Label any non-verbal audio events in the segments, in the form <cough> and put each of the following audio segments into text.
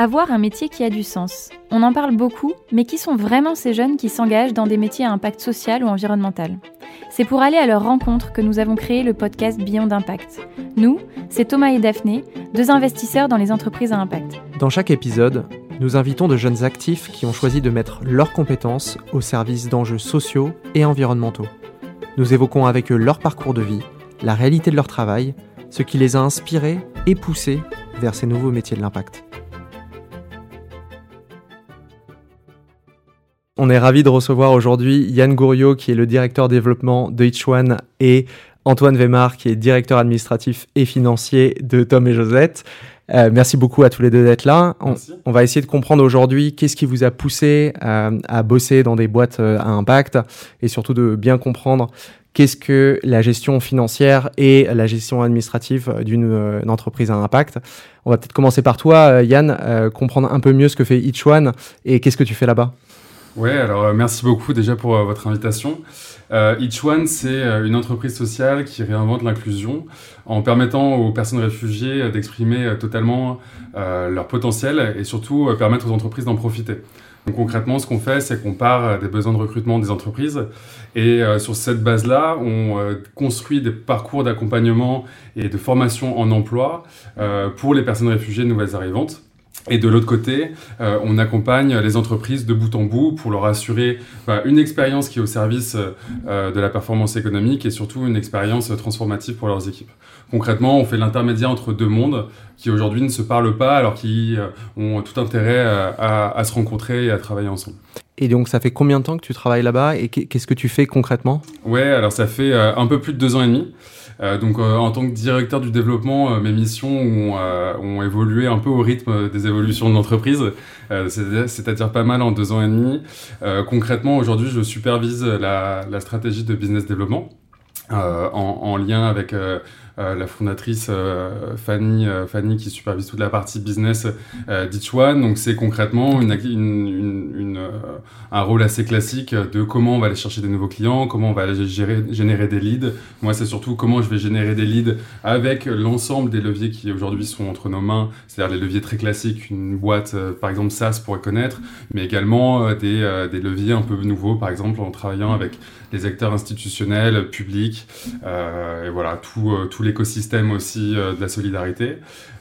Avoir un métier qui a du sens. On en parle beaucoup, mais qui sont vraiment ces jeunes qui s'engagent dans des métiers à impact social ou environnemental? C'est pour aller à leur rencontre que nous avons créé le podcast Beyond d'Impact. Nous, c'est Thomas et Daphné, deux investisseurs dans les entreprises à impact. Dans chaque épisode, nous invitons de jeunes actifs qui ont choisi de mettre leurs compétences au service d'enjeux sociaux et environnementaux. Nous évoquons avec eux leur parcours de vie, la réalité de leur travail, ce qui les a inspirés et poussés vers ces nouveaux métiers de l'impact. On est ravi de recevoir aujourd'hui Yann Gouriot, qui est le directeur développement de Each One, et Antoine Weimar, qui est directeur administratif et financier de Tom et Josette. Euh, merci beaucoup à tous les deux d'être là. On, va essayer de comprendre aujourd'hui qu'est-ce qui vous a poussé euh, à bosser dans des boîtes euh, à impact et surtout de bien comprendre qu'est-ce que la gestion financière et la gestion administrative d'une entreprise à impact. On va peut-être commencer par toi, Yann, comprendre un peu mieux ce que fait Each One et qu'est-ce que tu fais là-bas. Ouais, alors euh, merci beaucoup déjà pour euh, votre invitation. Euh, Each One, c'est une entreprise sociale qui réinvente l'inclusion en permettant aux personnes réfugiées d'exprimer totalement leur potentiel et surtout permettre aux entreprises d'en profiter. Donc concrètement, ce qu'on fait, c'est qu'on part des besoins de recrutement des entreprises et sur cette base-là, on construit des parcours d'accompagnement et de formation en emploi pour les personnes réfugiées nouvelles arrivantes. Et de l'autre côté, euh, on accompagne les entreprises de bout en bout pour leur assurer bah, une expérience qui est au service euh, de la performance économique et surtout une expérience transformative pour leurs équipes. Concrètement, on fait l'intermédiaire entre deux mondes qui aujourd'hui ne se parlent pas alors qu'ils euh, ont tout intérêt à, à, se rencontrer et à travailler ensemble. Et donc, ça fait combien de temps que tu travailles là-bas et qu'est-ce que tu fais concrètement? Ouais, alors ça fait un peu plus de deux ans et demi. Euh, donc euh, en tant que directeur du développement, euh, mes missions ont, ont, évolué un peu au rythme des évolutions de l'entreprise, c'est-à-dire pas mal en deux ans et demi. concrètement, aujourd'hui, je supervise la, la, stratégie de business développement. Euh, en, en, lien avec euh, la fondatrice Fanny, Fanny qui supervise toute la partie business One. Donc c'est concrètement un rôle assez classique de comment on va aller chercher des nouveaux clients, comment on va aller générer des leads. Moi c'est surtout comment je vais générer des leads avec l'ensemble des leviers qui aujourd'hui sont entre nos mains, c'est-à-dire les leviers très classiques, une boîte par exemple SaaS pourrait connaître, mais également des, leviers un peu nouveaux, par exemple en travaillant avec les acteurs institutionnels, publics, euh, et voilà, euh, tout l'écosystème aussi euh, de la solidarité.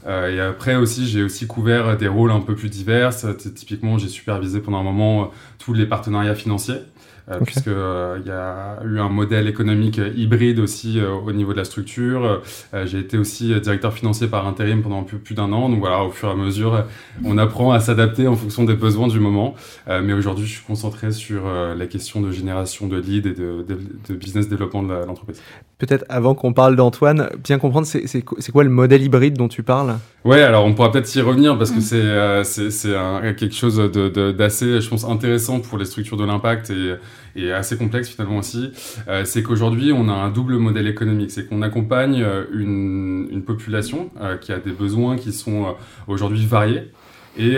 et après aussi, j'ai aussi couvert des rôles un peu plus divers. Typiquement, j'ai supervisé pendant un moment tous les partenariats financiers. Euh, puisque euh, il y a eu un modèle économique hybride aussi euh, au niveau de la structure. J'ai été aussi directeur financier par intérim pendant plus, plus d'un an. Donc voilà, au fur et à mesure, on apprend à s'adapter en fonction des besoins du moment. mais aujourd'hui, je suis concentré sur la question de génération de leads et de, de, business développement de l'entreprise. Peut-être avant qu'on parle d'Antoine, bien comprendre, c'est quoi le modèle hybride dont tu parles? Ouais, alors on pourra peut-être y revenir parce que mm. c'est c'est quelque chose d'assez, je pense, intéressant pour les structures de l'impact et et assez complexe finalement aussi, euh, c'est qu'aujourd'hui on a un double modèle économique, c'est qu'on accompagne euh, une, population euh, qui a des besoins qui sont aujourd'hui variés. Et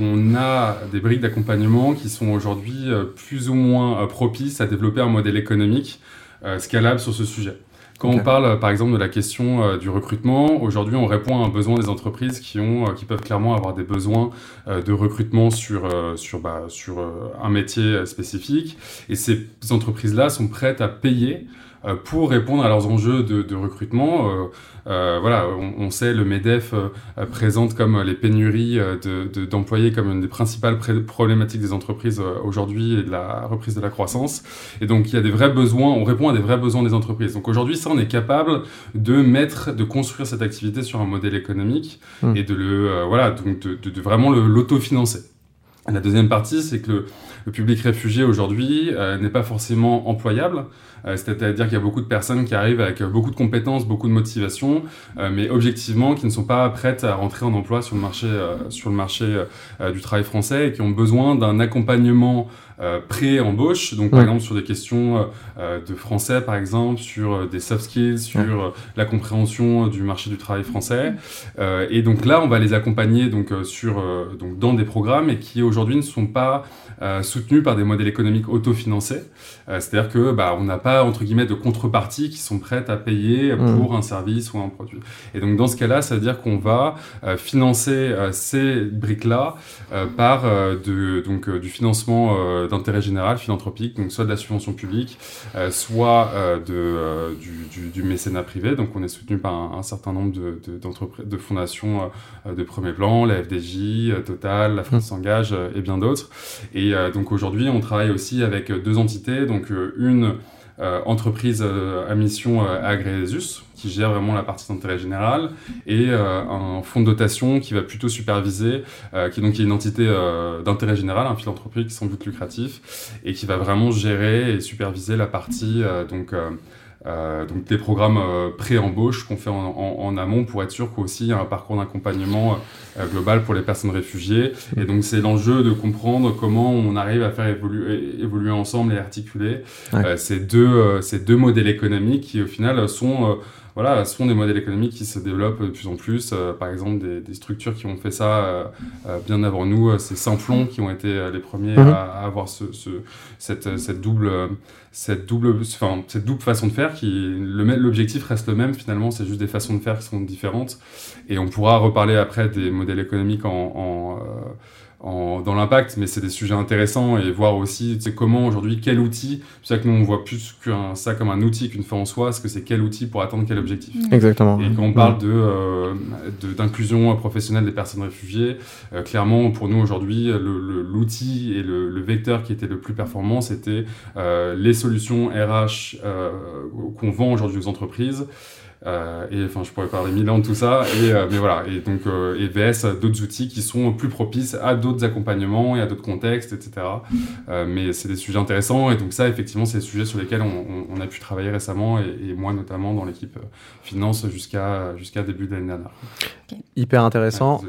on a des briques d'accompagnement qui sont aujourd'hui plus ou moins propices à développer un modèle économique scalable sur ce sujet. Quand on parle, par exemple, de la question euh, du recrutement, aujourd'hui, on répond à un besoin des entreprises qui ont, euh, qui peuvent clairement avoir des besoins euh, de recrutement sur sur bah, sur un métier spécifique, et ces entreprises-là sont prêtes à payer pour répondre à leurs enjeux de, de recrutement. Euh, euh, voilà, on, on, sait le Medef présente comme les pénuries d'employés de, comme une des principales problématiques des entreprises aujourd'hui et de la reprise de la croissance. Et donc il y a des vrais besoins, on répond à des vrais besoins des entreprises. Donc aujourd'hui, ça, on est capable de mettre, de construire cette activité sur un modèle économique mmh. et de le, voilà, donc de, de vraiment l'autofinancer. La deuxième partie, c'est que le, public réfugié aujourd'hui euh, n'est pas forcément employable. Euh, C'est-à-dire qu'il y a beaucoup de personnes qui arrivent avec beaucoup de compétences, beaucoup de motivation, euh, mais objectivement qui ne sont pas prêtes à rentrer en emploi sur le marché, euh, sur le marché du travail français et qui ont besoin d'un accompagnement pré-embauche, donc par exemple sur des questions de français par exemple, sur des soft skills, sur la compréhension du marché du travail français. et donc là, on va les accompagner donc sur donc dans des programmes et qui aujourd'hui ne sont pas soutenus par des modèles économiques autofinancés. C'est-à-dire que bah, on n'a pas entre guillemets de contreparties qui sont prêtes à payer mmh. pour un service ou un produit. Et donc dans ce cas-là, ça veut dire qu'on va euh, financer euh, ces briques-là euh, par de, donc, du financement d'intérêt général philanthropique, donc soit de la subvention publique, soit de, du, du, mécénat privé. Donc on est soutenu par un, certain nombre de, de, de fondations de premier plan, la FDJ, Total, la France mmh. s'engage et bien d'autres. Et donc aujourd'hui, on travaille aussi avec deux entités, donc une euh, entreprise euh, à mission euh, Agrésus, qui gère vraiment la partie d'intérêt général, et un fonds de dotation qui va plutôt superviser, qui donc est une entité d'intérêt général, un philanthropique sans but lucratif, et qui va vraiment gérer et superviser la partie donc euh, donc des programmes euh, pré-embauche qu'on fait en, amont pour être sûr qu'aussi y a un parcours d'accompagnement euh, global pour les personnes réfugiées. Et donc c'est l'enjeu de comprendre comment on arrive à faire évoluer, évoluer ensemble et articuler ces, deux, ces deux modèles économiques qui au final sont voilà, ce sont des modèles économiques qui se développent de plus en plus. Euh, par exemple, des, des, structures qui ont fait ça euh, euh, bien avant nous, c'est Simplon qui ont été les premiers mhm. à, avoir ce, ce, cette, cette, double, cette, double, enfin, cette double façon de faire. Qui L'objectif reste le même finalement, c'est juste des façons de faire qui sont différentes. Et on pourra reparler après des modèles économiques en, en dans l'impact, mais c'est des sujets intéressants et voir aussi comment aujourd'hui, quel outil, c'est ça que nous on voit plus que ça comme un outil qu'une fin en soi, ce que c'est quel outil pour atteindre quel objectif. Mm. Exactement. Et quand on parle euh, de d'inclusion professionnelle des personnes réfugiées, euh, clairement pour nous aujourd'hui, l'outil et le, vecteur qui était le plus performant, c'était euh, les solutions RH qu'on vend aujourd'hui aux entreprises. Euh, et enfin, je pourrais parler mille ans de tout ça. Et, euh, mais voilà. Et donc, euh, et VS d'autres outils qui sont plus propices à d'autres accompagnements et à d'autres contextes, etc. mais c'est des sujets intéressants. Et donc, ça, effectivement, c'est des sujets sur lesquels on, on, a pu travailler récemment et, moi, notamment, dans l'équipe finance jusqu'à jusqu'à début de l'année dernière. Hyper intéressant.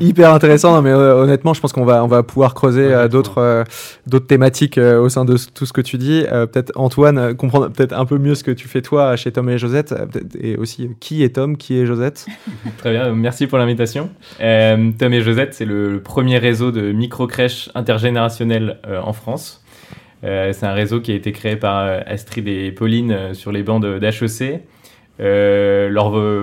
hyper intéressant. mais honnêtement, je pense qu'on va, on va pouvoir creuser d'autres d'autres thématiques au sein de tout ce que tu dis. peut-être Antoine, comprendre peut-être un peu mieux ce que tu fais toi chez Tom et Josette et aussi qui est Tom, qui est Josette. <laughs> Très bien, merci pour l'invitation. Euh, Tom et Josette, c'est le premier réseau de micro-crèches intergénérationnelles euh, en France. Euh, c'est un réseau qui a été créé par Astrid et Pauline sur les bancs d'HEC. leur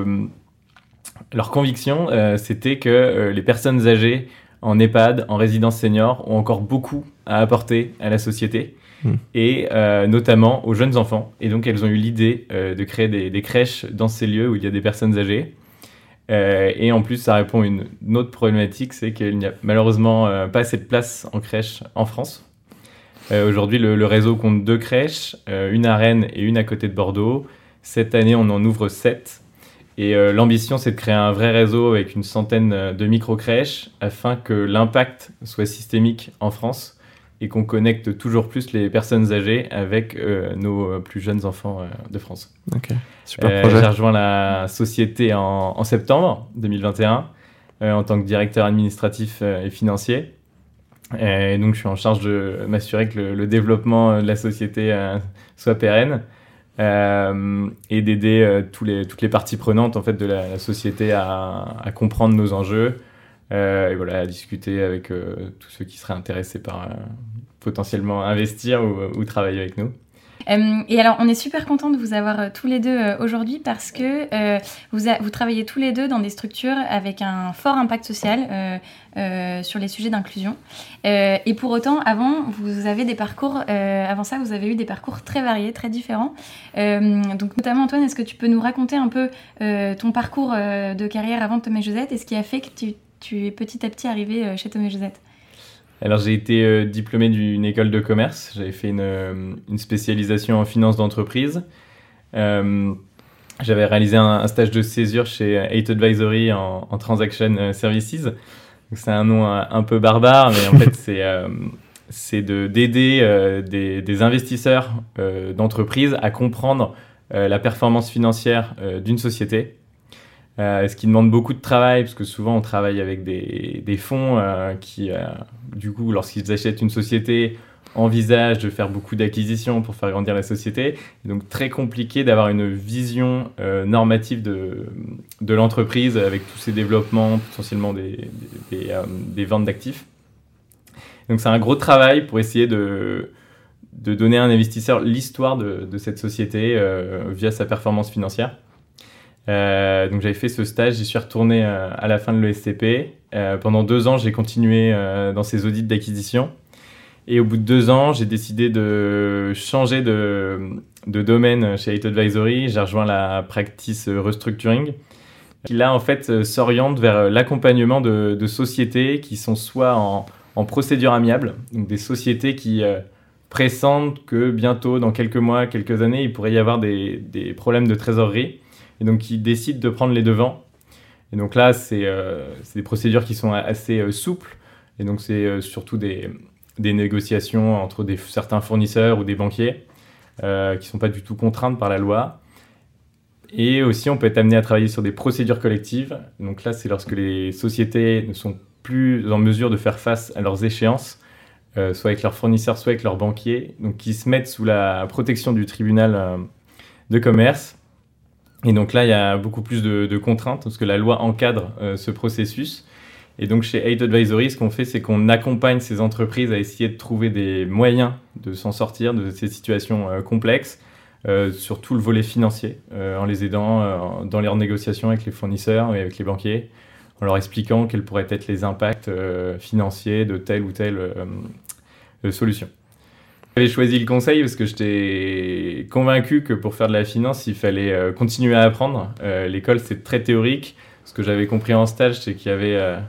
conviction, c'était que les personnes âgées en EHPAD, en résidence senior, ont encore beaucoup à apporter à la société. Hmm. et euh, notamment aux jeunes enfants. Et donc, elles ont eu l'idée euh, de créer des, crèches dans ces lieux où il y a des personnes âgées. Euh, et en plus, ça répond à une, autre problématique, c'est qu'il n'y a malheureusement pas assez de place en crèche en France. Aujourd'hui, le, réseau compte deux crèches, une à Rennes et une à côté de Bordeaux. Cette année, on en ouvre sept. Et l'ambition, c'est de créer un vrai réseau avec une centaine de micro-crèches afin que l'impact soit systémique en France et qu'on connecte toujours plus les personnes âgées avec euh, nos euh, plus jeunes enfants euh, de France. Ok, super projet. J'ai rejoint la société en, septembre 2021 en tant que directeur administratif et financier. Et donc, je suis en charge de m'assurer que le, développement de la société soit pérenne et d'aider les, toutes les parties prenantes en fait, de la, société à, à, comprendre nos enjeux, euh, et voilà, à discuter avec tous ceux qui seraient intéressés par potentiellement investir ou, travailler avec nous. et alors, on est super content de vous avoir tous les deux aujourd'hui parce que vous, travaillez tous les deux dans des structures avec un fort impact social sur les sujets d'inclusion. et pour autant, avant, vous avez des parcours, avant ça, vous avez eu des parcours très variés, très différents. donc, notamment, Antoine, est-ce que tu peux nous raconter un peu ton parcours de carrière avant Thomas Josette et ce qui a fait que tu es petit à petit arrivé euh, chez Thomas Josette? Alors j'ai été euh, diplômé d'une école de commerce, j'avais fait une, euh, spécialisation en finance d'entreprise. j'avais réalisé un, stage de césure chez 8 Advisory en, Transaction Services. C'est un nom un, peu barbare, mais en fait <laughs> c'est c'est d'aider des, des, investisseurs d'entreprise à comprendre la performance financière d'une société euh, ce qui demande beaucoup de travail, parce que souvent on travaille avec des, fonds euh, qui, euh, du coup, lorsqu'ils achètent une société, envisage de faire beaucoup d'acquisitions pour faire grandir la société. donc très compliqué d'avoir une vision normative de, l'entreprise avec tous ces développements, potentiellement des, ventes d'actifs. Donc c'est un gros travail pour essayer de, donner à un investisseur l'histoire de, cette société via sa performance financière. Euh, donc j'avais fait ce stage, j'y suis retourné euh, à la fin de l'ESCP. Euh, pendant deux ans, j'ai continué dans ces audits d'acquisition. Et au bout de deux ans, j'ai décidé de changer de, domaine chez Hate Advisory. J'ai rejoint la practice restructuring, qui là en fait s'oriente vers l'accompagnement de, sociétés qui sont soit en, procédure amiable, donc des sociétés qui pressentent que bientôt, dans quelques mois, quelques années, il pourrait y avoir des, problèmes de trésorerie, et donc qui décident de prendre les devants. Et donc là, c'est euh, des procédures qui sont assez euh, souples, et donc c'est euh, surtout des, négociations entre certains fournisseurs ou des banquiers qui ne sont pas du tout contraintes par la loi. Et aussi, on peut être amené à travailler sur des procédures collectives. Donc là, c'est lorsque les sociétés ne sont plus en mesure de faire face à leurs échéances, soit avec leurs fournisseurs, soit avec leurs banquiers, donc qui se mettent sous la protection du tribunal de commerce. Et donc là, il y a beaucoup plus de, contraintes parce que la loi encadre euh, ce processus. Et donc chez Aid Advisory, ce qu'on fait, c'est qu'on accompagne ces entreprises à essayer de trouver des moyens de s'en sortir de ces situations euh, complexes, euh, sur tout le volet financier, euh, en les aidant dans leurs négociations avec les fournisseurs et avec les banquiers, en leur expliquant quels pourraient être les impacts financiers de telle ou telle solution. J'avais choisi le conseil parce que j'étais convaincu que pour faire de la finance, il fallait euh, continuer à apprendre. Euh, l'école, c'est très théorique. Ce que j'avais compris en stage, c'est qu'il y avait euh,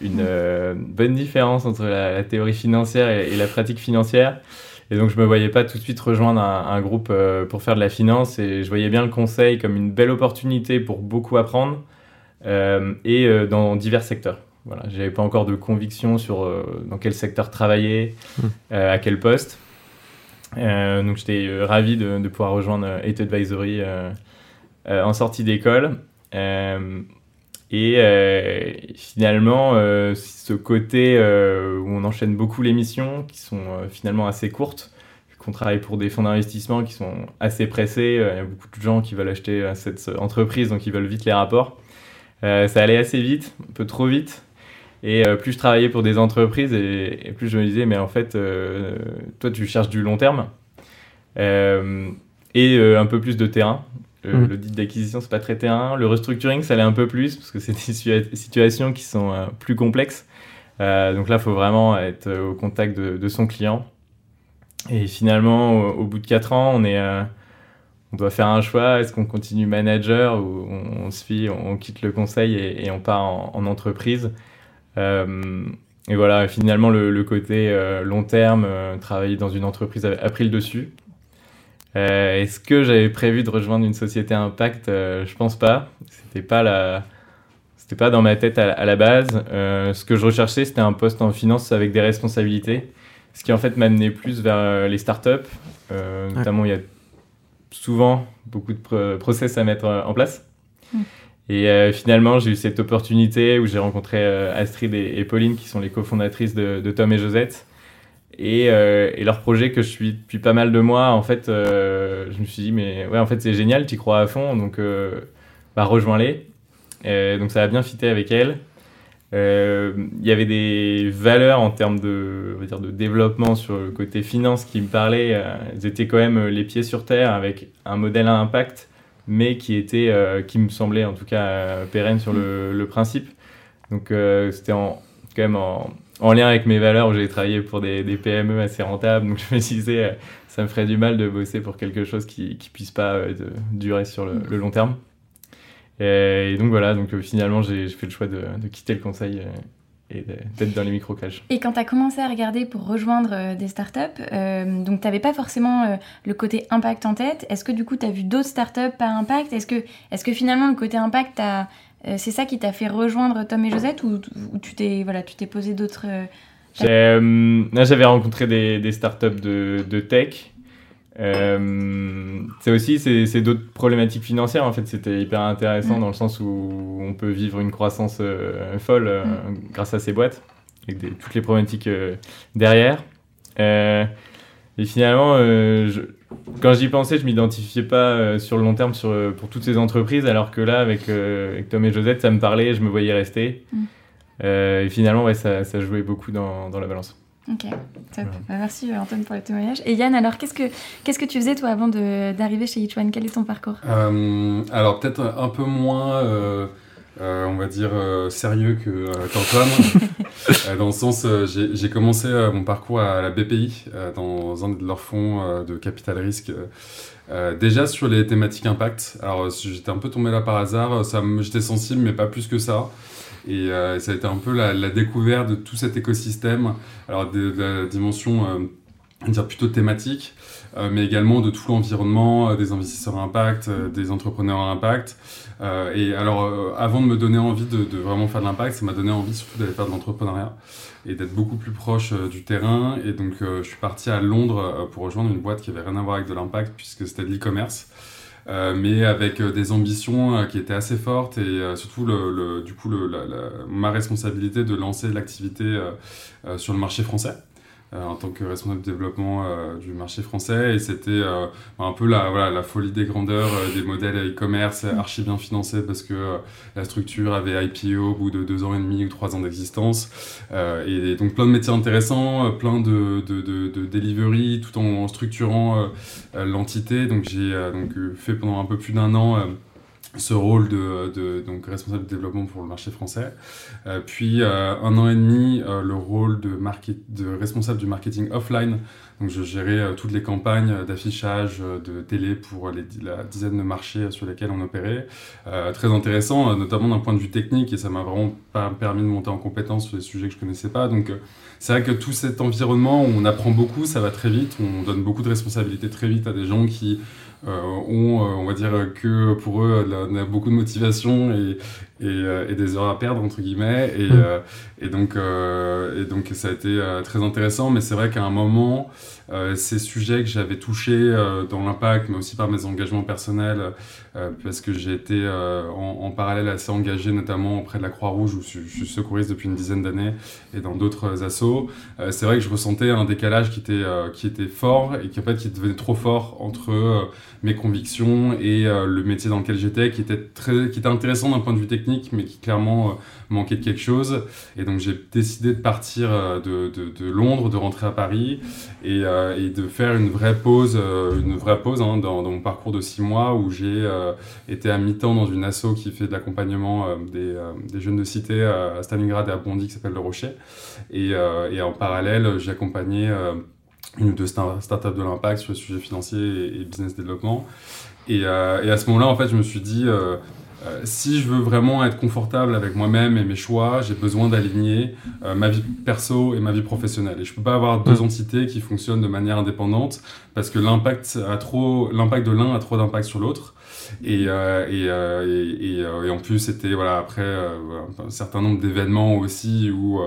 une bonne différence entre la, la théorie financière et, et, la pratique financière. Et donc, je me voyais pas tout de suite rejoindre un, un groupe pour faire de la finance. Et je voyais bien le conseil comme une belle opportunité pour beaucoup apprendre et dans divers secteurs. Voilà, j'avais pas encore de conviction sur euh, dans quel secteur travailler, mmh. à quel poste. donc j'étais ravi de, de, pouvoir rejoindre Eight Advisory en sortie d'école. et finalement, ce côté où on enchaîne beaucoup les missions qui sont finalement assez courtes, qu'on travaille pour des fonds d'investissement qui sont assez pressés. Il y a beaucoup de gens qui veulent acheter cette entreprise, donc ils veulent vite les rapports. Euh, ça allait assez vite, un peu trop vite. Et euh, plus je travaillais pour des entreprises, et, et, plus je me disais, mais en fait, euh, toi, tu cherches du long terme euh, et un peu plus de terrain. Mmh. L'audit d'acquisition, c'est pas très terrain. Le restructuring, ça allait un peu plus, parce que c'est des situa situations qui sont plus complexes. donc là, il faut vraiment être au contact de, de, son client. Et finalement, au, au bout de 4 ans, on est on doit faire un choix. Est-ce qu'on continue manager ou on, on se fie, on, on, quitte le conseil et, et on part en, en entreprise? Et voilà, finalement, le, le côté euh, long terme, euh, travailler dans une entreprise a, a pris le dessus. Euh, est-ce que j'avais prévu de rejoindre une société à impact? Euh, Je pense pas. C'était pas la, c'était pas dans ma tête à, à la base. Euh, ce que je recherchais, c'était un poste en finance avec des responsabilités, ce qui en fait m'amenait plus vers les startups. notamment, il y a souvent beaucoup de process à mettre euh, en place. Mmh. Et euh, finalement, j'ai eu cette opportunité où j'ai rencontré euh, Astrid et, Pauline, qui sont les cofondatrices de, Tom et Josette. Et, euh, et, leur projet que je suis depuis pas mal de mois, en fait, je me suis dit, mais ouais, en fait, c'est génial, tu crois à fond, donc bah, rejoins-les. donc ça a bien fité avec elles. Il y avait des valeurs en termes de, on va dire, de développement sur le côté finance qui me parlaient. Elles étaient quand même les pieds sur terre avec un modèle à impact, mais qui était, euh, qui me semblait en tout cas euh, pérenne sur le, principe. Donc euh, c'était quand même en, en, lien avec mes valeurs j'ai travaillé pour des, PME assez rentables. Donc <laughs> je me disais, ça me ferait du mal de bosser pour quelque chose qui, qui puisse pas durer sur le, long terme. Et donc voilà, donc finalement j'ai fait le choix de, quitter le conseil et d'être dans les micro-cages. Et quand tu as commencé à regarder pour rejoindre euh, des startups, euh, donc tu n'avais pas forcément euh, le côté impact en tête. Est-ce que du coup tu as vu d'autres startups par impact? Est-ce que, est que finalement le côté impact, euh, c'est ça qui t'a fait rejoindre Tom et Josette ou, ou tu t'es voilà, posé d'autres... J'avais rencontré des, des startups de, de tech euh, c'est aussi c'est d'autres problématiques financières en fait c'était hyper intéressant mmh. dans le sens où on peut vivre une croissance euh, folle euh, mmh. grâce à ces boîtes avec des, toutes les problématiques derrière et finalement, je, quand j'y pensais, je m'identifiais pas sur le long terme sur, pour toutes ces entreprises, alors que là, avec, avec Tom et Josette, ça me parlait, je me voyais rester. Mm. et finalement, ouais, ça, ça jouait beaucoup dans, dans la balance. Ok, top. Bah, merci euh, Antoine pour le témoignage. Et Yann, alors qu'est-ce que, qu'est-ce que tu faisais toi avant d'arriver chez Yichuan Quel est ton parcours? Euh, Alors peut-être un peu moins, euh, on va dire, sérieux que, qu'Antoine. <laughs> dans le sens, j'ai, commencé mon parcours à la BPI, dans un de leurs fonds de capital risque. déjà sur les thématiques impact. Alors j'étais un peu tombé là par hasard, ça, j'étais sensible mais pas plus que ça. Et euh, ça a été un peu la, découverte de tout cet écosystème, alors de, la dimension euh, dire plutôt thématique, euh, mais également de tout l'environnement, des investisseurs à impact, des entrepreneurs à impact. et alors, avant de me donner envie de, de vraiment faire de l'impact, ça m'a donné envie surtout d'aller faire de l'entrepreneuriat et d'être beaucoup plus proche du terrain. Et donc, je suis parti à Londres pour rejoindre une boîte qui avait rien à voir avec de l'impact, puisque c'était de l'e-commerce. Euh, mais avec euh, des ambitions euh, qui étaient assez fortes et surtout le, du coup le, ma responsabilité de lancer l'activité sur le marché français. Euh, en tant que responsable de développement euh, du marché français. Et c'était euh, un peu la, voilà, la folie des grandeurs des modèles e-commerce mm. archi bien financés parce que la structure avait IPO au bout de deux ans et demi ou trois ans d'existence. et, donc plein de métiers intéressants, plein de, de, de, de delivery tout en structurant l'entité. Donc j'ai donc fait pendant un peu plus d'un an ce rôle de, de, donc responsable de développement pour le marché français. Euh, puis euh, un an et demi, euh, le rôle de, market, de responsable du marketing offline. Donc je gérais toutes les campagnes d'affichage de télé pour la dizaine de marchés sur lesquels on opérait. très intéressant, notamment d'un point de vue technique, et ça m'a vraiment permis de monter en compétence sur des sujets que je connaissais pas. Donc c'est vrai que tout cet environnement où on apprend beaucoup, ça va très vite, on donne beaucoup de responsabilités très vite à des gens qui euh, ont, euh, on va dire que pour eux, on a beaucoup de motivation et, et, des heures à perdre entre guillemets et, mm. et donc et donc ça a été très intéressant mais c'est vrai qu'à un moment ces sujets que j'avais touchés dans l'impact mais aussi par mes engagements personnels parce que j'ai été en, parallèle assez engagé notamment auprès de la Croix-Rouge où je, suis secouriste depuis une dizaine d'années et dans d'autres assos c'est vrai que je ressentais un décalage qui était qui était fort et qui en fait qui devenait trop fort entre mes convictions et euh, le métier dans lequel j'étais, qui était très, qui était intéressant d'un point de vue technique, mais qui clairement euh, manquait de quelque chose. Et donc j'ai décidé de partir euh, de, Londres, de rentrer à Paris et, et, de faire une vraie pause, une vraie pause hein, dans, mon parcours de six mois où j'ai été à mi-temps dans une asso qui fait de l'accompagnement des, jeunes de cité à Stalingrad et à Bondy qui s'appelle Le Rocher. Et, en parallèle, j'ai accompagné une ou deux startups de l'impact sur les sujets financiers et, business développement. Et, euh, à ce moment-là, en fait, je me suis dit, euh, euh, si je veux vraiment être confortable avec moi-même et mes choix, j'ai besoin d'aligner ma vie perso et ma vie professionnelle. Et je peux pas avoir deux mm. entités qui fonctionnent de manière indépendante parce que l'impact a trop, l'impact de l'un a trop d'impact sur l'autre. Et, et, et, et, en plus, c'était voilà après un certain nombre d'événements aussi où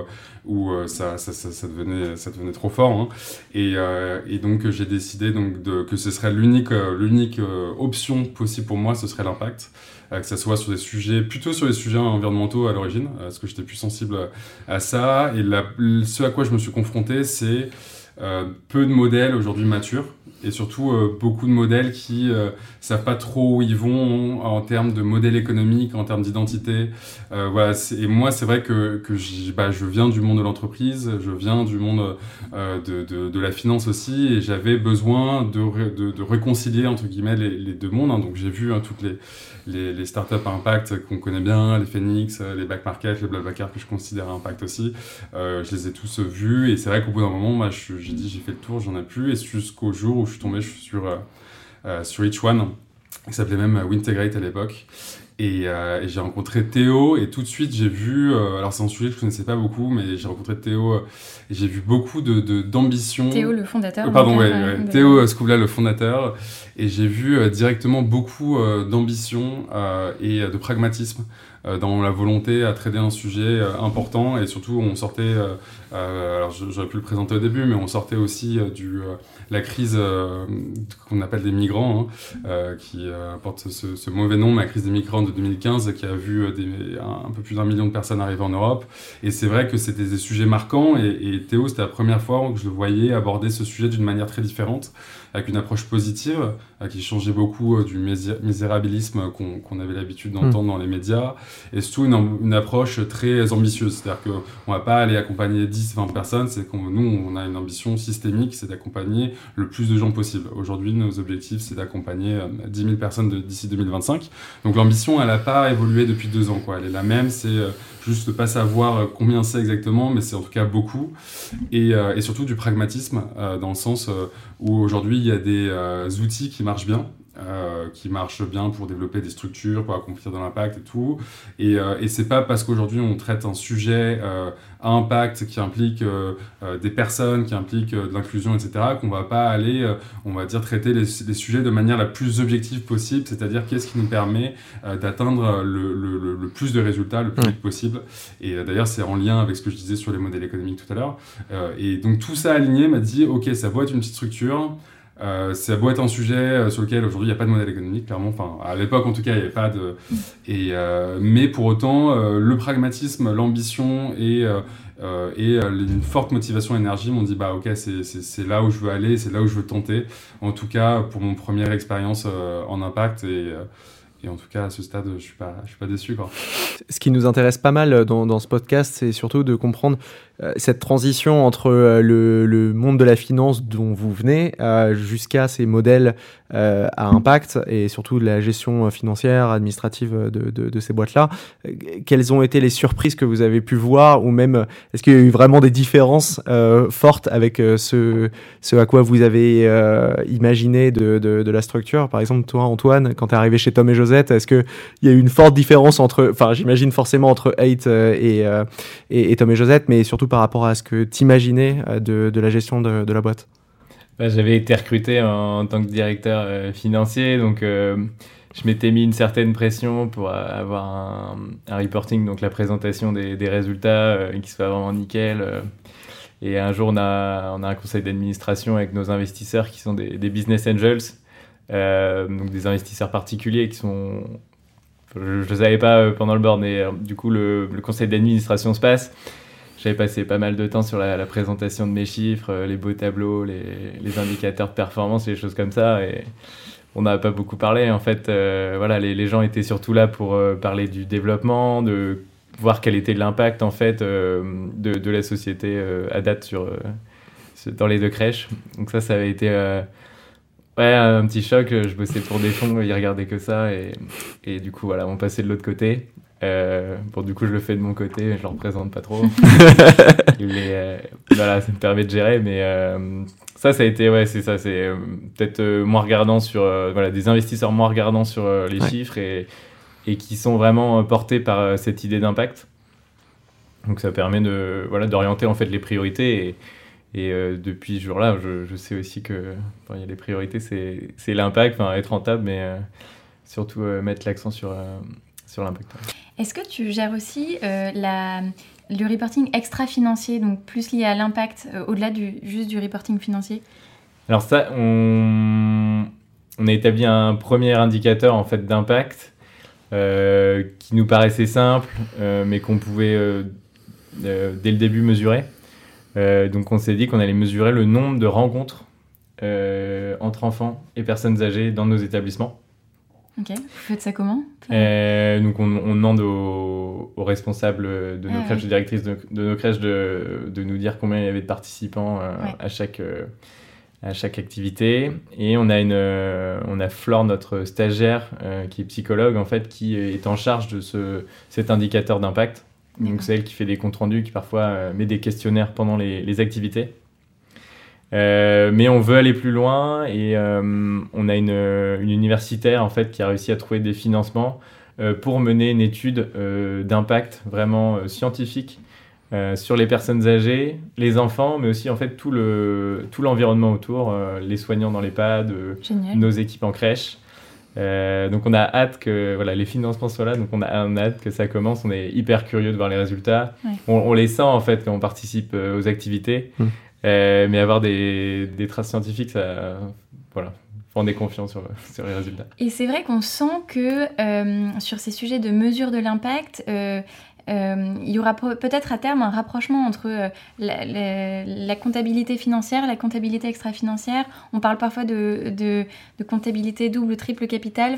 où euh, ça, ça, ça, devenait, ça devenait trop fort. Hein. Et, euh, et, donc j'ai décidé donc de, que ce serait l'unique euh, l'unique option possible pour moi, ce serait l'impact. que ce soit sur des sujets, plutôt sur les sujets environnementaux à l'origine, parce que j'étais plus sensible à ça. Et la, ce à quoi je me suis confronté, c'est peu de modèles aujourd'hui matures et surtout euh, beaucoup de modèles qui euh, savent pas trop où ils vont en, termes de modèle économique, en termes d'identité. Euh, voilà, et moi, c'est vrai que, que bah, je viens du monde de l'entreprise, je viens du monde euh, de, de, de, la finance aussi, et j'avais besoin de, de, réconcilier entre guillemets les, les deux mondes. Hein. Donc j'ai vu hein, toutes les, les, startups à impact qu'on connaît bien, les Phoenix, les back market, les Blablacar que je considère à impact aussi. je les ai tous vus, et c'est vrai qu'au bout d'un moment, j'ai dit j'ai fait le tour, j'en ai plus, et jusqu'au jour où je suis tombé sur, euh, euh, sur Each One, qui s'appelait même Wintegrate à l'époque. Euh, et, j'ai rencontré Théo et tout de suite j'ai vu, alors c'est un sujet que je connaissais pas beaucoup, mais j'ai rencontré Théo et j'ai vu beaucoup de d'ambition. Théo le fondateur. pardon, ouais, Théo Scoubla le fondateur et j'ai vu directement beaucoup d'ambition et de pragmatisme dans la volonté à traiter un sujet important et surtout on sortait, alors j'aurais pu le présenter au début, mais on sortait aussi du la crise qu'on appelle des migrants, hein, qui porte ce, mauvais nom, mais la crise des migrants de 2015 qui a vu un, peu plus d'un million de personnes arriver en Europe. Et c'est vrai que c'était des sujets marquants et, et Théo, c'était la première fois que je le voyais aborder ce sujet d'une manière très différente avec une approche positive, euh, qui changeait beaucoup euh, du misérabilisme qu'on avait l'habitude d'entendre mm. dans les médias, et surtout une, une approche très ambitieuse. C'est-à-dire qu'on ne va pas aller accompagner 10, 20 personnes, c'est qu'on nous, on a une ambition systémique, c'est d'accompagner le plus de gens possible. Aujourd'hui, nos objectifs, c'est d'accompagner 10 euh, 000 personnes d'ici 2025. Donc l'ambition, elle n'a pas évolué depuis deux ans. Quoi. Elle est la même, c'est juste pas savoir combien c'est exactement, mais c'est en tout cas beaucoup. Et, et surtout du pragmatisme, dans le sens où aujourd'hui, il y a des outils qui marchent bien, euh, qui marche bien pour développer des structures, pour accomplir de l'impact et tout. Et, euh, et c'est pas parce qu'aujourd'hui on traite un sujet euh, à impact qui implique des personnes, qui implique de l'inclusion, etc., qu'on va pas aller, on va dire, traiter les, les, sujets de manière la plus objective possible, c'est-à-dire qu'est-ce qui nous permet d'atteindre le, le, le, plus de résultats le plus vite possible. Et d'ailleurs, c'est en lien avec ce que je disais sur les modèles économiques tout à l'heure. et donc tout ça aligné m'a dit, ok, ça doit être une petite structure. Euh, ça doit être un sujet euh, sur lequel aujourd'hui il n'y a pas de modèle économique, clairement. Enfin, à l'époque en tout cas, il n'y avait pas de. Et, euh, mais pour autant, euh, le pragmatisme, l'ambition et, et une forte motivation énergie m'ont dit bah ok, c'est là où je veux aller, c'est là où je veux tenter. En tout cas, pour mon première expérience en impact et et en tout cas, à ce stade, je ne suis, pas, je suis pas déçu. Quoi. Ce qui nous intéresse pas mal dans, dans ce podcast, c'est surtout de comprendre euh, cette transition entre euh, le, monde de la finance dont vous venez euh, jusqu'à ces modèles à impact et surtout de la gestion financière, administrative de, ces boîtes-là. Quelles ont été les surprises que vous avez pu voir ou même est-ce qu'il y a eu vraiment des différences fortes avec ce, à quoi vous avez imaginé de, la structure? Par exemple, toi, Antoine, quand tu es arrivé chez Tom et Josette, est-ce qu'il y a eu une forte différence entre, enfin, j'imagine forcément entre et, et Tom et Josette, mais surtout par rapport à ce que tu imaginais euh, de, de, la gestion de, de la boîte? Bah, J'avais été recruté en, tant que directeur euh, financier, donc euh, je m'étais mis une certaine pression pour avoir un, reporting, donc la présentation des, résultats qui soit vraiment nickel. et un jour, on a, on a un conseil d'administration avec nos investisseurs qui sont des, business angels, donc des investisseurs particuliers qui sont je ne savais pas pendant le board, mais du coup, le conseil d'administration se passe. J'avais passé pas mal de temps sur la, présentation de mes chiffres, euh, les beaux tableaux, les, indicateurs de performance, les choses comme ça. Et on n'a pas beaucoup parlé. En fait, euh, voilà, les, gens étaient surtout là pour euh, parler du développement, de voir quel était l'impact en fait de, la société à date sur, dans les deux crèches. Donc ça, ça avait été un petit choc. Je bossais pour des fonds, ils regardaient que ça. Et, et du coup, voilà, on passait de l'autre côté. Euh, bon, du coup, je le fais de mon côté, je le représente pas trop. <laughs> mais euh, voilà, ça me permet de gérer. Mais euh, ça, ça a été, ouais, c'est ça, c'est euh, peut-être moins regardant sur, voilà, des investisseurs moins regardants sur les chiffres et, et qui sont vraiment portés par cette idée d'impact. Donc, ça permet de, voilà, d'orienter en fait les priorités. Et, et depuis ce jour-là, je, je, sais aussi que il y a les priorités, c'est, c'est l'impact, être rentable, mais surtout mettre l'accent sur, sur l'impact. Est-ce que tu gères aussi euh, le reporting extra-financier, donc plus lié à l'impact, euh, au-delà du, juste du reporting financier? Alors ça, on, on, a établi un premier indicateur en fait d'impact euh, qui nous paraissait simple, mais qu'on pouvait dès le début mesurer. donc on s'est dit qu'on allait mesurer le nombre de rencontres entre enfants et personnes âgées dans nos établissements. Ok, vous faites ça comment euh, Donc on, demande aux, responsables de nos ah, crèches, aux directrices de, nos crèches de, de, nous dire combien il y avait de participants euh, à, chaque, euh, à chaque activité. Et on a, une, on a Flore, notre stagiaire, qui est psychologue, en fait, qui est en charge de ce, cet indicateur d'impact. Donc c'est elle qui fait des comptes rendus, qui parfois met des questionnaires pendant les, les activités. Euh, mais on veut aller plus loin et euh, on a une, une, universitaire en fait qui a réussi à trouver des financements euh, pour mener une étude d'impact vraiment scientifique sur les personnes âgées, les enfants, mais aussi en fait tout le tout l'environnement autour, les soignants dans les l'EHPAD, nos équipes en crèche. donc on a hâte que voilà, les financements soient là, donc on a, hâte que ça commence, on est hyper curieux de voir les résultats. On, les sent en fait quand on participe aux activités, mmh. Mais avoir des, des, traces scientifiques, ça, voilà, on est confiant sur, <laughs> sur, les résultats. Et c'est vrai qu'on sent que sur ces sujets de mesure de l'impact, euh, il y aura peut-être à terme un rapprochement entre euh, la, comptabilité financière, la comptabilité extra-financière. On parle parfois de, de, comptabilité double, triple capital.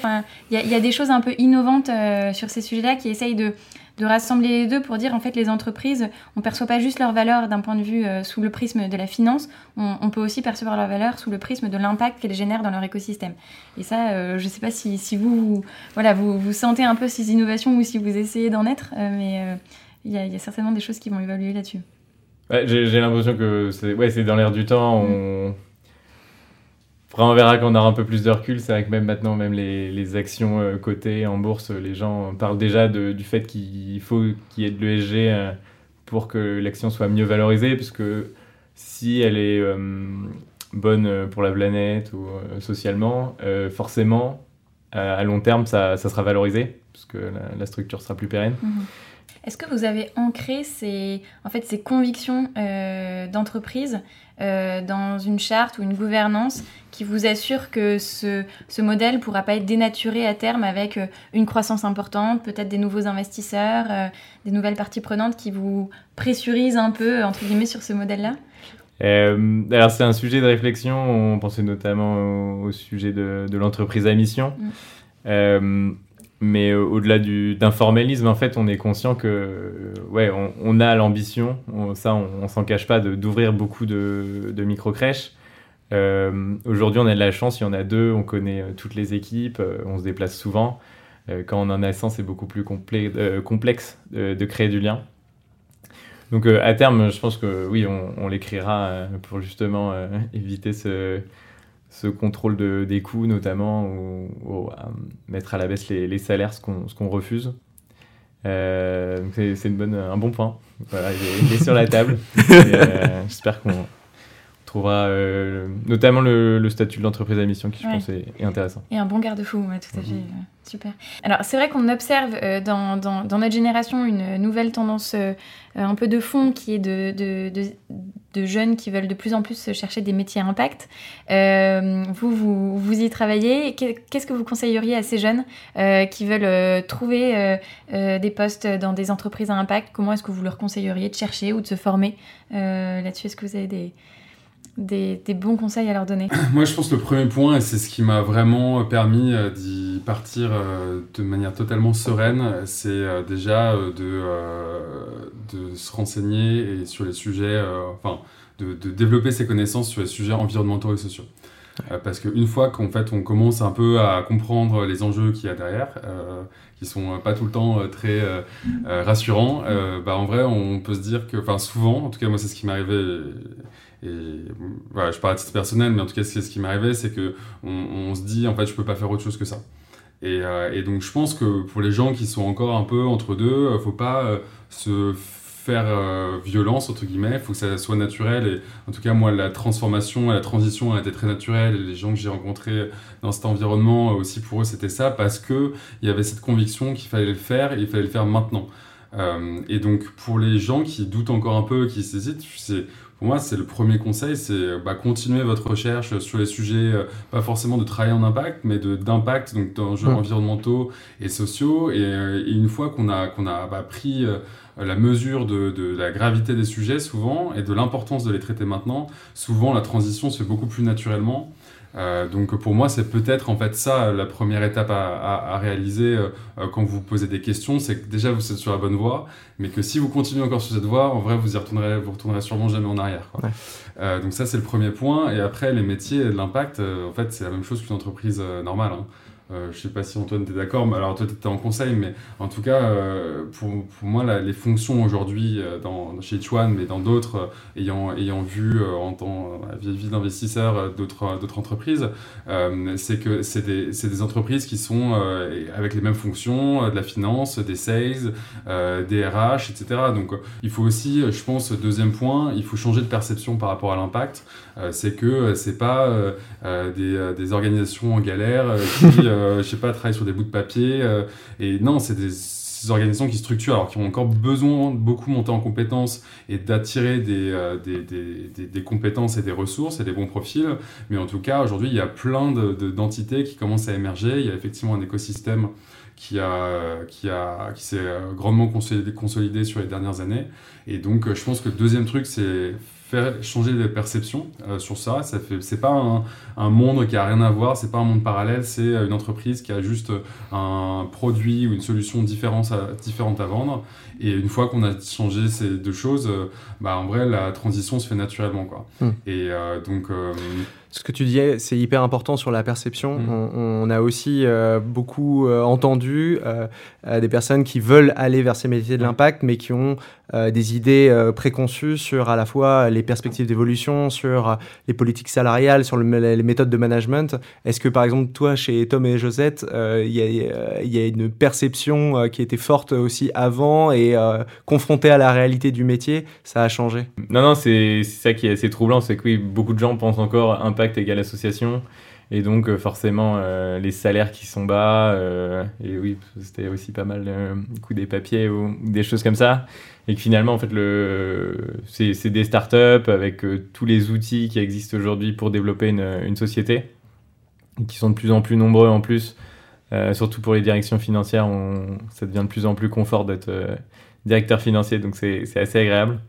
Il y, a des choses un peu innovantes euh, sur ces sujets-là qui essayent de, de rassembler les deux pour dire en fait les entreprises, on perçoit pas juste leur valeur d'un point de vue euh, sous le prisme de la finance, on, peut aussi percevoir leur valeur sous le prisme de l'impact qu'elles génèrent dans leur écosystème. Et ça, euh, je sais pas si, si vous, voilà, vous, vous, sentez un peu ces innovations ou si vous essayez d'en être, euh, mais il y, a certainement des choses qui vont évoluer là-dessus. J'ai l'impression que c'est ouais, dans l'air du temps. On... Après, on verra quand on aura un peu plus de recul. C'est vrai que même maintenant, même les, les actions euh, cotées en bourse, les gens parlent déjà de, du fait qu'il faut qu'il y ait de l'ESG euh, pour que l'action soit mieux valorisée, puisque si elle est euh, bonne pour la planète ou socialement, forcément, à long terme, ça, ça, sera valorisé, puisque la, la structure sera plus pérenne. Mhm. Est-ce que vous avez ancré ces, en fait, ces convictions d'entreprise euh, dans une charte ou une gouvernance qui vous assure que ce, ce modèle ne pourra pas être dénaturé à terme avec euh, une croissance importante, peut-être des nouveaux investisseurs, euh, des nouvelles parties prenantes qui vous pressurisent un peu, entre guillemets, sur ce modèle-là? Alors c'est un sujet de réflexion, on pensait notamment au, sujet de, de l'entreprise à mission. Mm. Mais euh, au-delà d'informalisme, en fait, on est conscient que, euh, ouais, on, a l'ambition, ça, on, s'en cache pas, d'ouvrir beaucoup de, de micro-crèches. Euh, aujourd'hui, on a de la chance, il y en a deux, on connaît toutes les équipes, on se déplace souvent. quand on en a 100, c'est beaucoup plus complexe de, créer du lien. Donc, à terme, je pense que oui, on l'écrira pour justement <laughs> éviter ce ce contrôle de, des coûts notamment, ou, mettre à la baisse les, les salaires, ce qu'on refuse. Euh, c'est un bon point. Voilà, il, est, sur la table. <laughs> Euh, j'espère qu'on trouvera euh, notamment le, statut de l'entreprise à mission qui, je pense, est, intéressant. Et un bon garde-fou, tout à fait. Mhm. Super. Alors, c'est vrai qu'on observe dans, dans, dans, notre génération une nouvelle tendance un peu de fond qui est de, de, de jeunes qui veulent de plus en plus chercher des métiers à impact. Euh, vous, vous, vous, y travaillez. Qu'est-ce que vous conseilleriez à ces jeunes euh, qui veulent euh, trouver des postes dans des entreprises à impact? Comment est-ce que vous leur conseilleriez de chercher ou de se former là-dessus? Est-ce que vous avez des, des, des, bons conseils à leur donner <coughs> Moi, je pense que le premier point, et c'est ce qui m'a vraiment permis d'y partir de manière totalement sereine, c'est déjà de, de se renseigner et sur les sujets, enfin, de, de, développer ses connaissances sur les sujets environnementaux et sociaux. parce qu'une fois qu'en fait on commence un peu à comprendre les enjeux qu'il y a derrière, euh, qui sont pas tout le temps très rassurants, bah en vrai on peut se dire que, enfin souvent, en tout cas moi c'est ce qui m'est arrivé et voilà, je parle à titre personnel, mais en tout cas, ce qui m'arrivait, c'est que on, se dit, en fait, je peux pas faire autre chose que ça. Et, euh, et, donc, je pense que pour les gens qui sont encore un peu entre deux, euh, faut pas euh, se faire violence, entre guillemets, il faut que ça soit naturel. Et en tout cas, moi, la transformation et la transition a été très naturelle. Les gens que j'ai rencontrés dans cet environnement, aussi pour eux, c'était ça, parce qu'il y avait cette conviction qu'il fallait le faire et il fallait le faire maintenant. et donc, pour les gens qui doutent encore un peu, qui s'hésitent, c'est pour moi, c'est le premier conseil, c'est bah, continuer votre recherche sur les sujets, euh, pas forcément de travailler en impact, mais d'impact, donc d'enjeux environnementaux et sociaux. Et, euh, une fois qu'on a, qu'on a bah, pris euh, la mesure de, de, la gravité des sujets, souvent, et de l'importance de les traiter maintenant, souvent la transition se fait beaucoup plus naturellement. Euh, donc pour moi, c'est peut-être en fait ça la première étape à, réaliser euh, euh, quand vous posez des questions, c'est que déjà vous êtes sur la bonne voie, mais que si vous continuez encore sur cette voie, en vrai vous y retournerez, vous retournerez sûrement jamais en arrière. donc ça c'est le premier point. Et après les métiers l'impact, en fait c'est la même chose qu'une entreprise normale. Hein. Euh, je sais pas si Antoine t'es d'accord, mais alors toi tu étais en conseil, mais en tout cas euh, pour, moi les fonctions aujourd'hui euh, chez Chuan, mais dans d'autres ayant, ayant vu en tant vie d'investisseur d'autres d'autres entreprises, c'est que c'est des, des, entreprises qui sont avec les mêmes fonctions, de la finance, des sales, des RH, etc. Donc il faut aussi, je pense, deuxième point, il faut changer de perception par rapport à l'impact. c'est que c'est pas des, des, organisations en galère qui je sais pas, travaillent sur des bouts de papier. et non, c'est des organisations qui structurent, alors qui ont encore besoin de beaucoup monter en compétences et d'attirer des, des, compétences et des ressources et des bons profils. Mais en tout cas, aujourd'hui, il y a plein d'entités de, qui commencent à émerger. Il y a effectivement un écosystème qui, a, qui, a, qui s'est grandement consolidé, consolidé sur les dernières années. Et donc, je pense que le deuxième truc, c'est faire changer les perceptions euh, sur ça. ça fait, c'est pas un, un, monde qui a rien à voir, c'est pas un monde parallèle, c'est une entreprise qui a juste un produit ou une solution différente à, différente à vendre. Et une fois qu'on a changé ces deux choses, euh, bah, en vrai, la transition se fait naturellement. Quoi. Hmm. Et euh, donc. Ce que tu disais, c'est hyper important sur la perception. Hmm. On, a aussi beaucoup entendu des personnes qui veulent aller vers ces métiers de l'impact, mais qui ont des idées préconçues sur à la fois les perspectives d'évolution, sur les politiques salariales, sur les méthodes de management. Est-ce que par exemple, toi, chez Tom et Josette, il y, y, a une perception qui était forte aussi avant et euh, confronté à la réalité du métier, ça a changé? Non, non, c'est ça qui est assez troublant, c'est que oui, beaucoup de gens pensent encore impact égale association. Et donc, euh, forcément, euh, les salaires qui sont bas, et oui, c'était aussi pas mal du coup des papiers ou des choses comme ça. Et que finalement, en fait, le, c'est, des startups avec tous les outils qui existent aujourd'hui pour développer une, une, société, qui sont de plus en plus nombreux en plus. surtout pour les directions financières, on, ça devient de plus en plus confort d'être directeur financier, donc c'est assez agréable.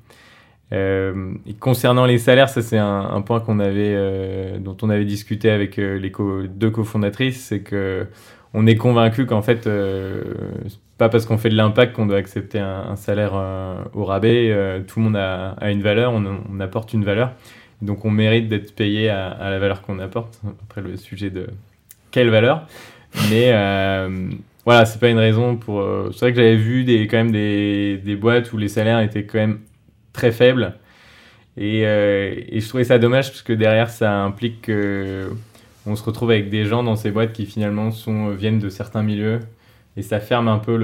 Euh, concernant les salaires, ça c'est un, point euh, dont on avait discuté avec euh, les deux cofondatrices, c'est que on est convaincu qu'en fait, pas parce qu'on fait de l'impact qu'on doit accepter un, salaire au rabais. tout le monde a, une valeur, on, apporte une valeur, donc on mérite d'être payé à, la valeur qu'on apporte. Après le sujet de quelle valeur, mais voilà, c'est pas une raison pour. C'est vrai que j'avais vu quand même des, boîtes où les salaires étaient quand même très faibles. Et, euh, et, je trouvais ça dommage parce que derrière, ça implique qu'on se retrouve avec des gens dans ces boîtes qui finalement sont, viennent de certains milieux. Et ça ferme un peu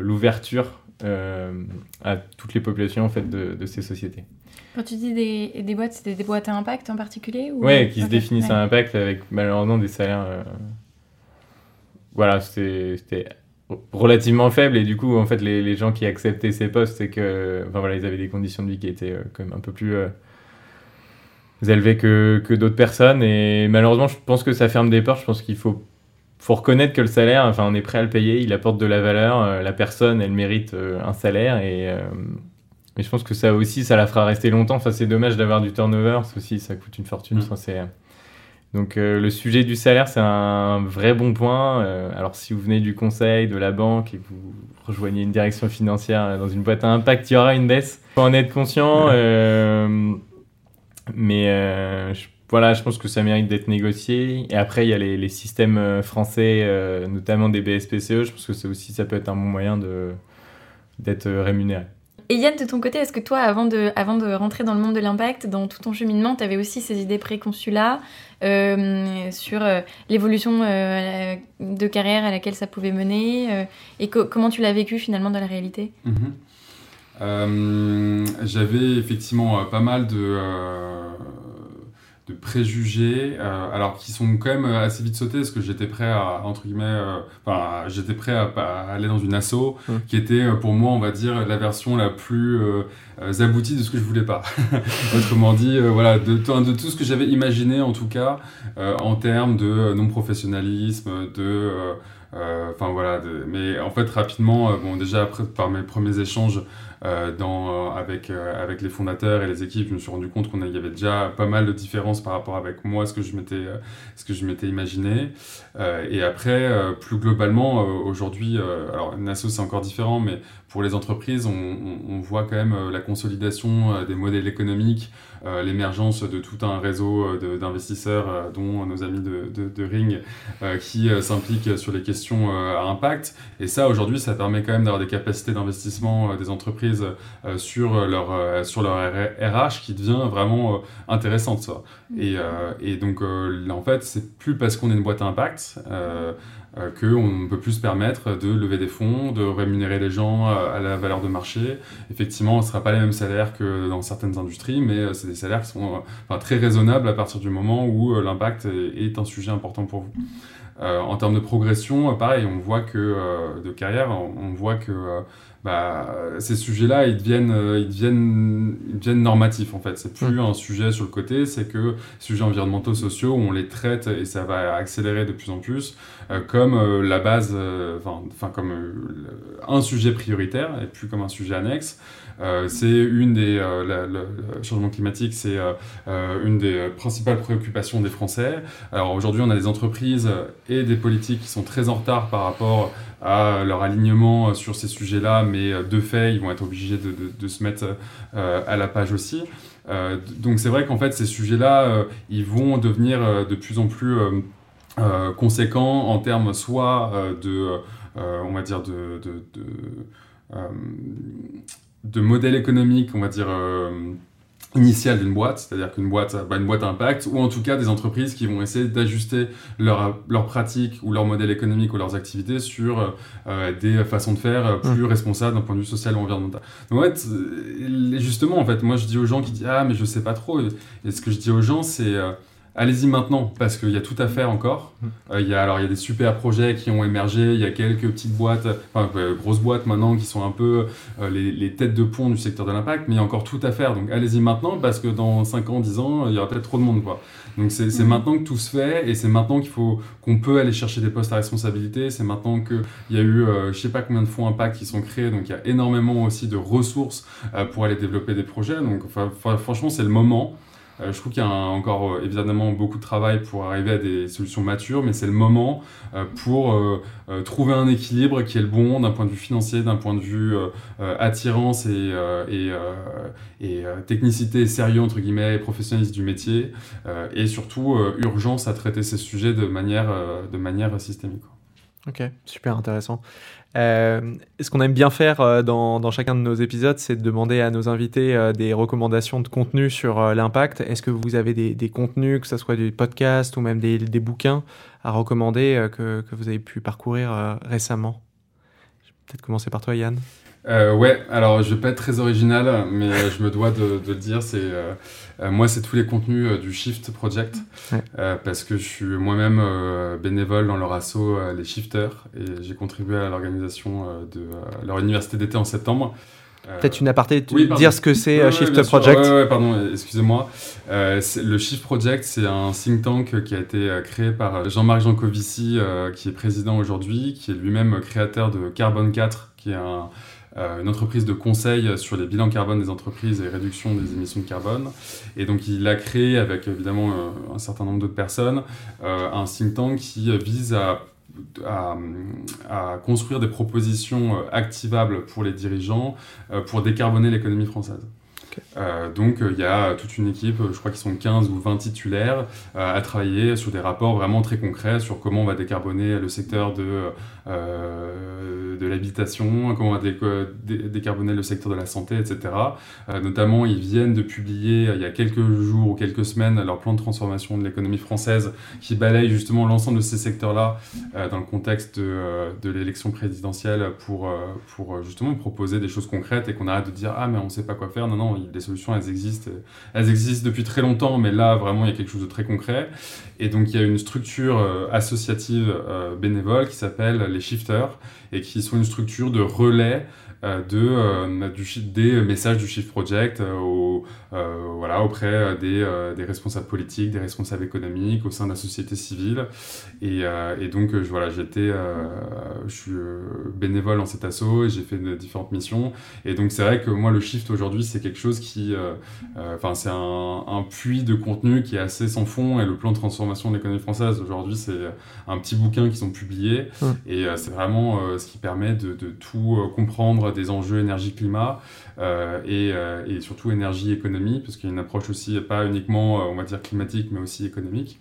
l'ouverture euh, à toutes les populations en fait, de, de, ces sociétés. Quand tu dis des, des boîtes, c'était des boîtes à impact en particulier ou... Oui, qui se définissent à impact avec malheureusement des salaires voilà, c'était relativement faible et du coup en fait les, les gens qui acceptaient ces postes c'est que enfin voilà ils avaient des conditions de vie qui étaient euh, quand même un peu plus euh, élevées que, que d'autres personnes et malheureusement je pense que ça ferme des portes. Je pense qu'il faut faut reconnaître que le salaire enfin on est prêt à le payer. Il apporte de la valeur euh, la personne elle mérite un salaire et mais je pense que ça aussi ça la fera rester longtemps. Enfin c'est dommage d'avoir du turnover ça aussi ça coûte une fortune mmh. c'est donc euh, le sujet du salaire, c'est un vrai bon point. Euh, alors si vous venez du conseil, de la banque et que vous rejoignez une direction financière dans une boîte à impact, il y aura une baisse. Il faut en être conscient. Euh, mais je, voilà, je pense que ça mérite d'être négocié. Et après, il y a les, les systèmes français, notamment des BSPCE. Je pense que ça aussi, ça peut être un bon moyen d'être rémunéré. Et Yann, de ton côté, est-ce que toi, avant de, avant de rentrer dans le monde de l'impact, dans tout ton cheminement, tu avais aussi ces idées préconçues là euh, sur euh, l'évolution euh, de carrière à laquelle ça pouvait mener et comment tu l'as vécu finalement dans la réalité? Mhm. J'avais effectivement pas mal de de préjugés, euh, alors qui sont quand même assez vite sautés, parce que j'étais prêt à, entre guillemets, euh, enfin, j'étais prêt à, aller dans une asso, mmh. qui était euh, pour moi, on va dire, la version la plus aboutie de ce que je voulais pas. <laughs> Autrement dit, voilà, de, de, tout ce que j'avais imaginé, en tout cas, en termes de non-professionnalisme, de... Enfin voilà, mais en fait rapidement, bon déjà après, par mes premiers échanges euh, dans, euh, avec, euh, avec les fondateurs et les équipes, je me suis rendu compte qu'il y avait déjà pas mal de différences par rapport avec moi, ce que je m'étais, ce que je m'étais imaginé. et après, plus globalement, aujourd'hui, alors NASO c'est encore différent, mais pour les entreprises, on, voit quand même la consolidation des modèles économiques, l'émergence de tout un réseau d'investisseurs, dont nos amis de, de Ring, qui s'impliquent sur les questions à impact. Et ça, aujourd'hui, ça permet quand même d'avoir des capacités d'investissement des entreprises euh, sur, leur, euh, sur leur RH qui devient vraiment euh, intéressante. Ça. Mm. Et, et donc, là, en fait, c'est plus parce qu'on est une boîte à impact qu'on ne peut plus se permettre de lever des fonds, de rémunérer les gens à la valeur de marché. Effectivement, ce ne sera pas les mêmes salaires que dans certaines industries, mais c'est des salaires qui sont très raisonnables à partir du moment où l'impact est, un sujet important pour vous. en termes de progression, pareil, on voit que de carrière, on, voit que bah, ces sujets-là, ils deviennent, ils, deviennent, ils deviennent normatifs en fait. C'est plus mm. un sujet sur le côté, c'est que sujets environnementaux, sociaux, on les traite et ça va accélérer de plus en plus comme la base, enfin comme un sujet prioritaire et plus comme un sujet annexe. Euh, c'est une des euh, le changement climatique, c'est euh, une des principales préoccupations des Français. Alors aujourd'hui, on a des entreprises et des politiques qui sont très en retard par rapport à leur alignement sur ces sujets-là, mais de fait, ils vont être obligés de, se mettre à la page aussi. donc c'est vrai qu'en fait, ces sujets-là, ils vont devenir de plus en plus conséquents en termes soit de, on va dire, de de modèle économique, on va dire, euh, initial d'une boîte, c'est-à-dire qu'une boîte, bah, une boîte impact, ou en tout cas des entreprises qui vont essayer d'ajuster leurs leur pratiques ou leur modèle économique ou leurs activités sur euh, des façons de faire plus mmh. responsables d'un point de vue social ou environnemental. Donc en fait, justement, en fait, moi je dis aux gens qui disent ah mais je sais pas trop, et ce que je dis aux gens c'est euh, Allez-y maintenant, parce qu'il y a tout à faire encore. Mmh. Euh, il y a, alors, il y a des super projets qui ont émergé, il y a quelques petites boîtes, enfin, euh, grosses boîtes maintenant qui sont un peu euh, les, les, têtes de pont du secteur de l'impact, mais il y a encore tout à faire. Donc, allez-y maintenant, parce que dans 5 ans, 10 ans, il y aura peut-être trop de monde. Quoi. Donc, c'est mmh. maintenant que tout se fait, et c'est maintenant qu'il faut qu'on peut aller chercher des postes à responsabilité. C'est maintenant qu'il y a eu, je sais pas combien de fonds impact qui sont créés, donc il y a énormément aussi de ressources pour aller développer des projets. Donc, franchement, c'est le moment. Euh, je trouve qu'il y a encore euh, évidemment beaucoup de travail pour arriver à des solutions matures, mais c'est le moment euh, pour trouver un équilibre qui est le bon d'un point de vue financier, d'un point de vue attirance et, et, technicité sérieux, entre guillemets, et professionnalisme du métier, et surtout urgence à traiter ces sujets de manière, de manière systémique. Ok, super intéressant. Euh, ce qu'on aime bien faire euh, dans, chacun de nos épisodes, c'est de demander à nos invités euh, des recommandations de contenu sur l'impact. Est-ce que vous avez des, des, contenus, que ce soit du podcast ou même des, des bouquins à recommander que, que, vous avez pu parcourir récemment? Je vais peut-être commencer par toi, Yann. Euh, ouais, alors je vais pas être très original, mais je me dois de, de le dire. C'est euh, moi, c'est tous les contenus du Shift Project, euh, parce que je suis moi-même bénévole dans leur asso, les Shifters, et j'ai contribué à l'organisation de leur université d'été en septembre. Peut-être une aparté, dire ce que c'est Shift Project. Ouais, pardon, excusez-moi. le Shift Project, c'est un think tank qui a été créé par Jean-Marc Jancovici, qui est président aujourd'hui, qui est lui-même créateur de Carbon 4, qui est un euh, une entreprise de conseil sur les bilans carbone des entreprises et réduction des émissions de carbone. Et donc il a créé avec évidemment euh, un certain nombre d'autres personnes euh, un think tank qui vise à, à, construire des propositions activables pour les dirigeants pour décarboner l'économie française. Euh, donc il y a toute une équipe, je crois qu'ils sont 15 ou 20 titulaires, euh, à travailler sur des rapports vraiment très concrets sur comment on va décarboner le secteur de, euh, de l'habitation, comment on va décarboner le secteur de la santé, etc. notamment, ils viennent de publier il y a quelques jours ou quelques semaines leur plan de transformation de l'économie française qui balaye justement l'ensemble de ces secteurs-là dans le contexte de, de l'élection présidentielle pour, pour justement proposer des choses concrètes et qu'on arrête de dire ah mais on ne sait pas quoi faire. Non, non, les solutions, elles existent. Elles existent depuis très longtemps, mais là, vraiment, il y a quelque chose de très concret. Et donc, il y a une structure euh, associative euh, bénévole qui s'appelle les Shifters et qui sont une structure de relais de, euh, du, des messages du Shift Project euh, au, voilà, auprès des, des, responsables politiques, des responsables économiques, au sein de la société civile. Et, et donc, je, voilà, j'étais, je suis bénévole en cet asso et j'ai fait de, différentes missions. Et donc, c'est vrai que moi, le Shift aujourd'hui, c'est quelque chose qui, enfin, c'est un, un, puits de contenu qui est assez sans fond. Et le plan de transformation de l'économie française aujourd'hui, c'est un petit bouquin qui sont publiés. Et c'est vraiment ce qui permet de, de tout comprendre des enjeux énergie-climat euh, et, euh, et, surtout énergie-économie, parce qu'il y a une approche aussi pas uniquement, euh, on va dire, climatique, mais aussi économique.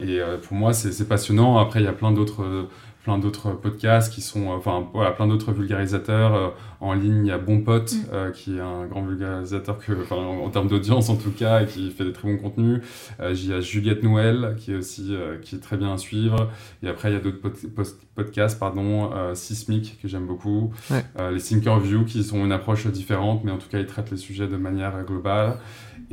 et pour moi, c'est passionnant. Après, il y a plein d'autres plein d'autres podcasts qui sont, enfin voilà, plein d'autres vulgarisateurs en ligne. Il y a Bon Pote, mm. qui est un grand vulgarisateur que, enfin, en, termes d'audience en tout cas, et qui fait des très bons contenus. il y a Juliette Noël, qui est aussi qui est très bien à suivre. Et après, il y a d'autres podcasts, pardon, Sismic que j'aime beaucoup. les Thinker View qui sont une approche différente, mais en tout cas, ils traitent les sujets de manière globale.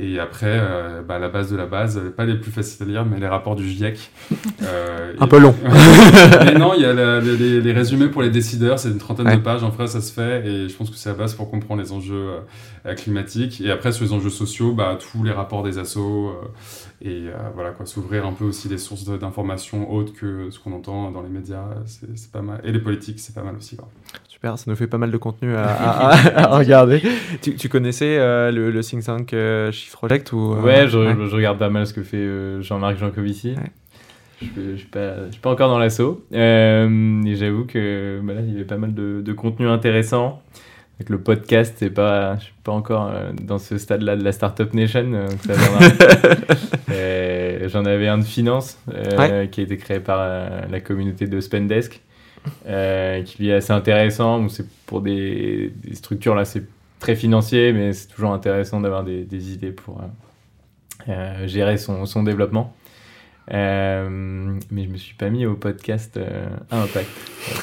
Et après, euh, bah, la base de la base, pas les plus faciles à lire, mais les rapports du GIEC. <laughs> Euh, un peu long. <laughs> mais non, il y a les, résumés pour les décideurs, c'est une trentaine de pages, en vrai, ça se fait, et je pense que c'est la base pour comprendre les enjeux euh, climatiques. Et après, sur les enjeux sociaux, bah, tous les rapports des assos, et voilà, quoi, s'ouvrir un peu aussi les sources d'informations autres que ce qu'on entend dans les médias, c'est pas mal. Et les politiques, c'est pas mal aussi. Quoi. Super, ça nous fait pas mal de contenu à, <laughs> regarder. Tu, connaissais euh, le, le, think tank euh, Shift Project ou, euh, ouais, je, regarde pas mal ce que fait Jean-Marc Jancovici. Je ne suis, pas, pas encore dans l'assaut. et j'avoue que bah il y avait pas mal de, de contenu intéressant. Avec le podcast, c'est pas, je suis pas encore dans ce stade-là de la Startup Nation. <laughs> J'en avais un de finance qui a été créé par la communauté de Spendesk. Euh, qui est assez intéressant. C'est pour des, structures là, c'est très financier, mais c'est toujours intéressant d'avoir des, idées pour euh, euh, gérer son, son développement. Euh, mais je me suis pas mis au podcast euh, à impact.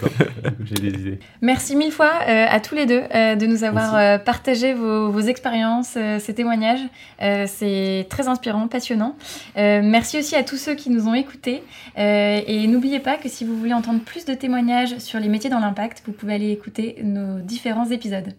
<laughs> J'ai des idées. Merci mille fois euh, à tous les deux de nous avoir partagé vos, vos expériences, ces témoignages. C'est très inspirant, passionnant. merci aussi à tous ceux qui nous ont écoutés. et n'oubliez pas que si vous voulez entendre plus de témoignages sur les métiers dans l'impact, vous pouvez aller écouter nos différents épisodes.